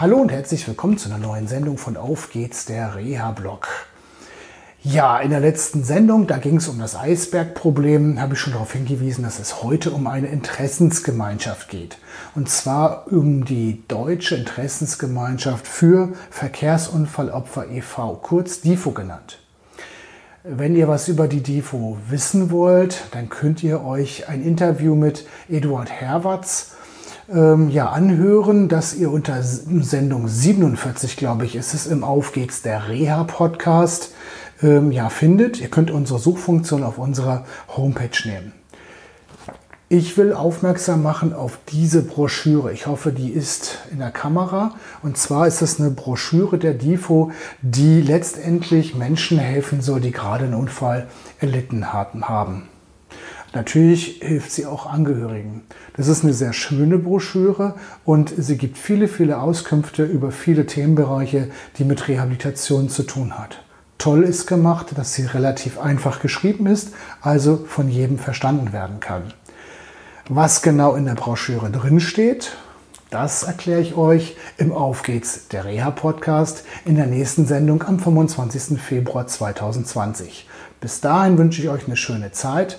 Hallo und herzlich willkommen zu einer neuen Sendung von Auf geht's, der Reha-Blog. Ja, in der letzten Sendung, da ging es um das Eisbergproblem, habe ich schon darauf hingewiesen, dass es heute um eine Interessensgemeinschaft geht. Und zwar um die Deutsche Interessensgemeinschaft für Verkehrsunfallopfer e.V., kurz DIFO genannt. Wenn ihr was über die DIFO wissen wollt, dann könnt ihr euch ein Interview mit Eduard Herwatz ähm, ja, anhören, dass ihr unter Sendung 47, glaube ich, ist es im Auf geht's der Reha-Podcast, ähm, ja, findet. Ihr könnt unsere Suchfunktion auf unserer Homepage nehmen. Ich will aufmerksam machen auf diese Broschüre. Ich hoffe, die ist in der Kamera. Und zwar ist es eine Broschüre der DIFO, die letztendlich Menschen helfen soll, die gerade einen Unfall erlitten haben. Natürlich hilft sie auch Angehörigen. Das ist eine sehr schöne Broschüre und sie gibt viele, viele Auskünfte über viele Themenbereiche, die mit Rehabilitation zu tun hat. Toll ist gemacht, dass sie relativ einfach geschrieben ist, also von jedem verstanden werden kann. Was genau in der Broschüre drin steht, das erkläre ich euch im Auf geht's der Reha Podcast in der nächsten Sendung am 25. Februar 2020. Bis dahin wünsche ich euch eine schöne Zeit.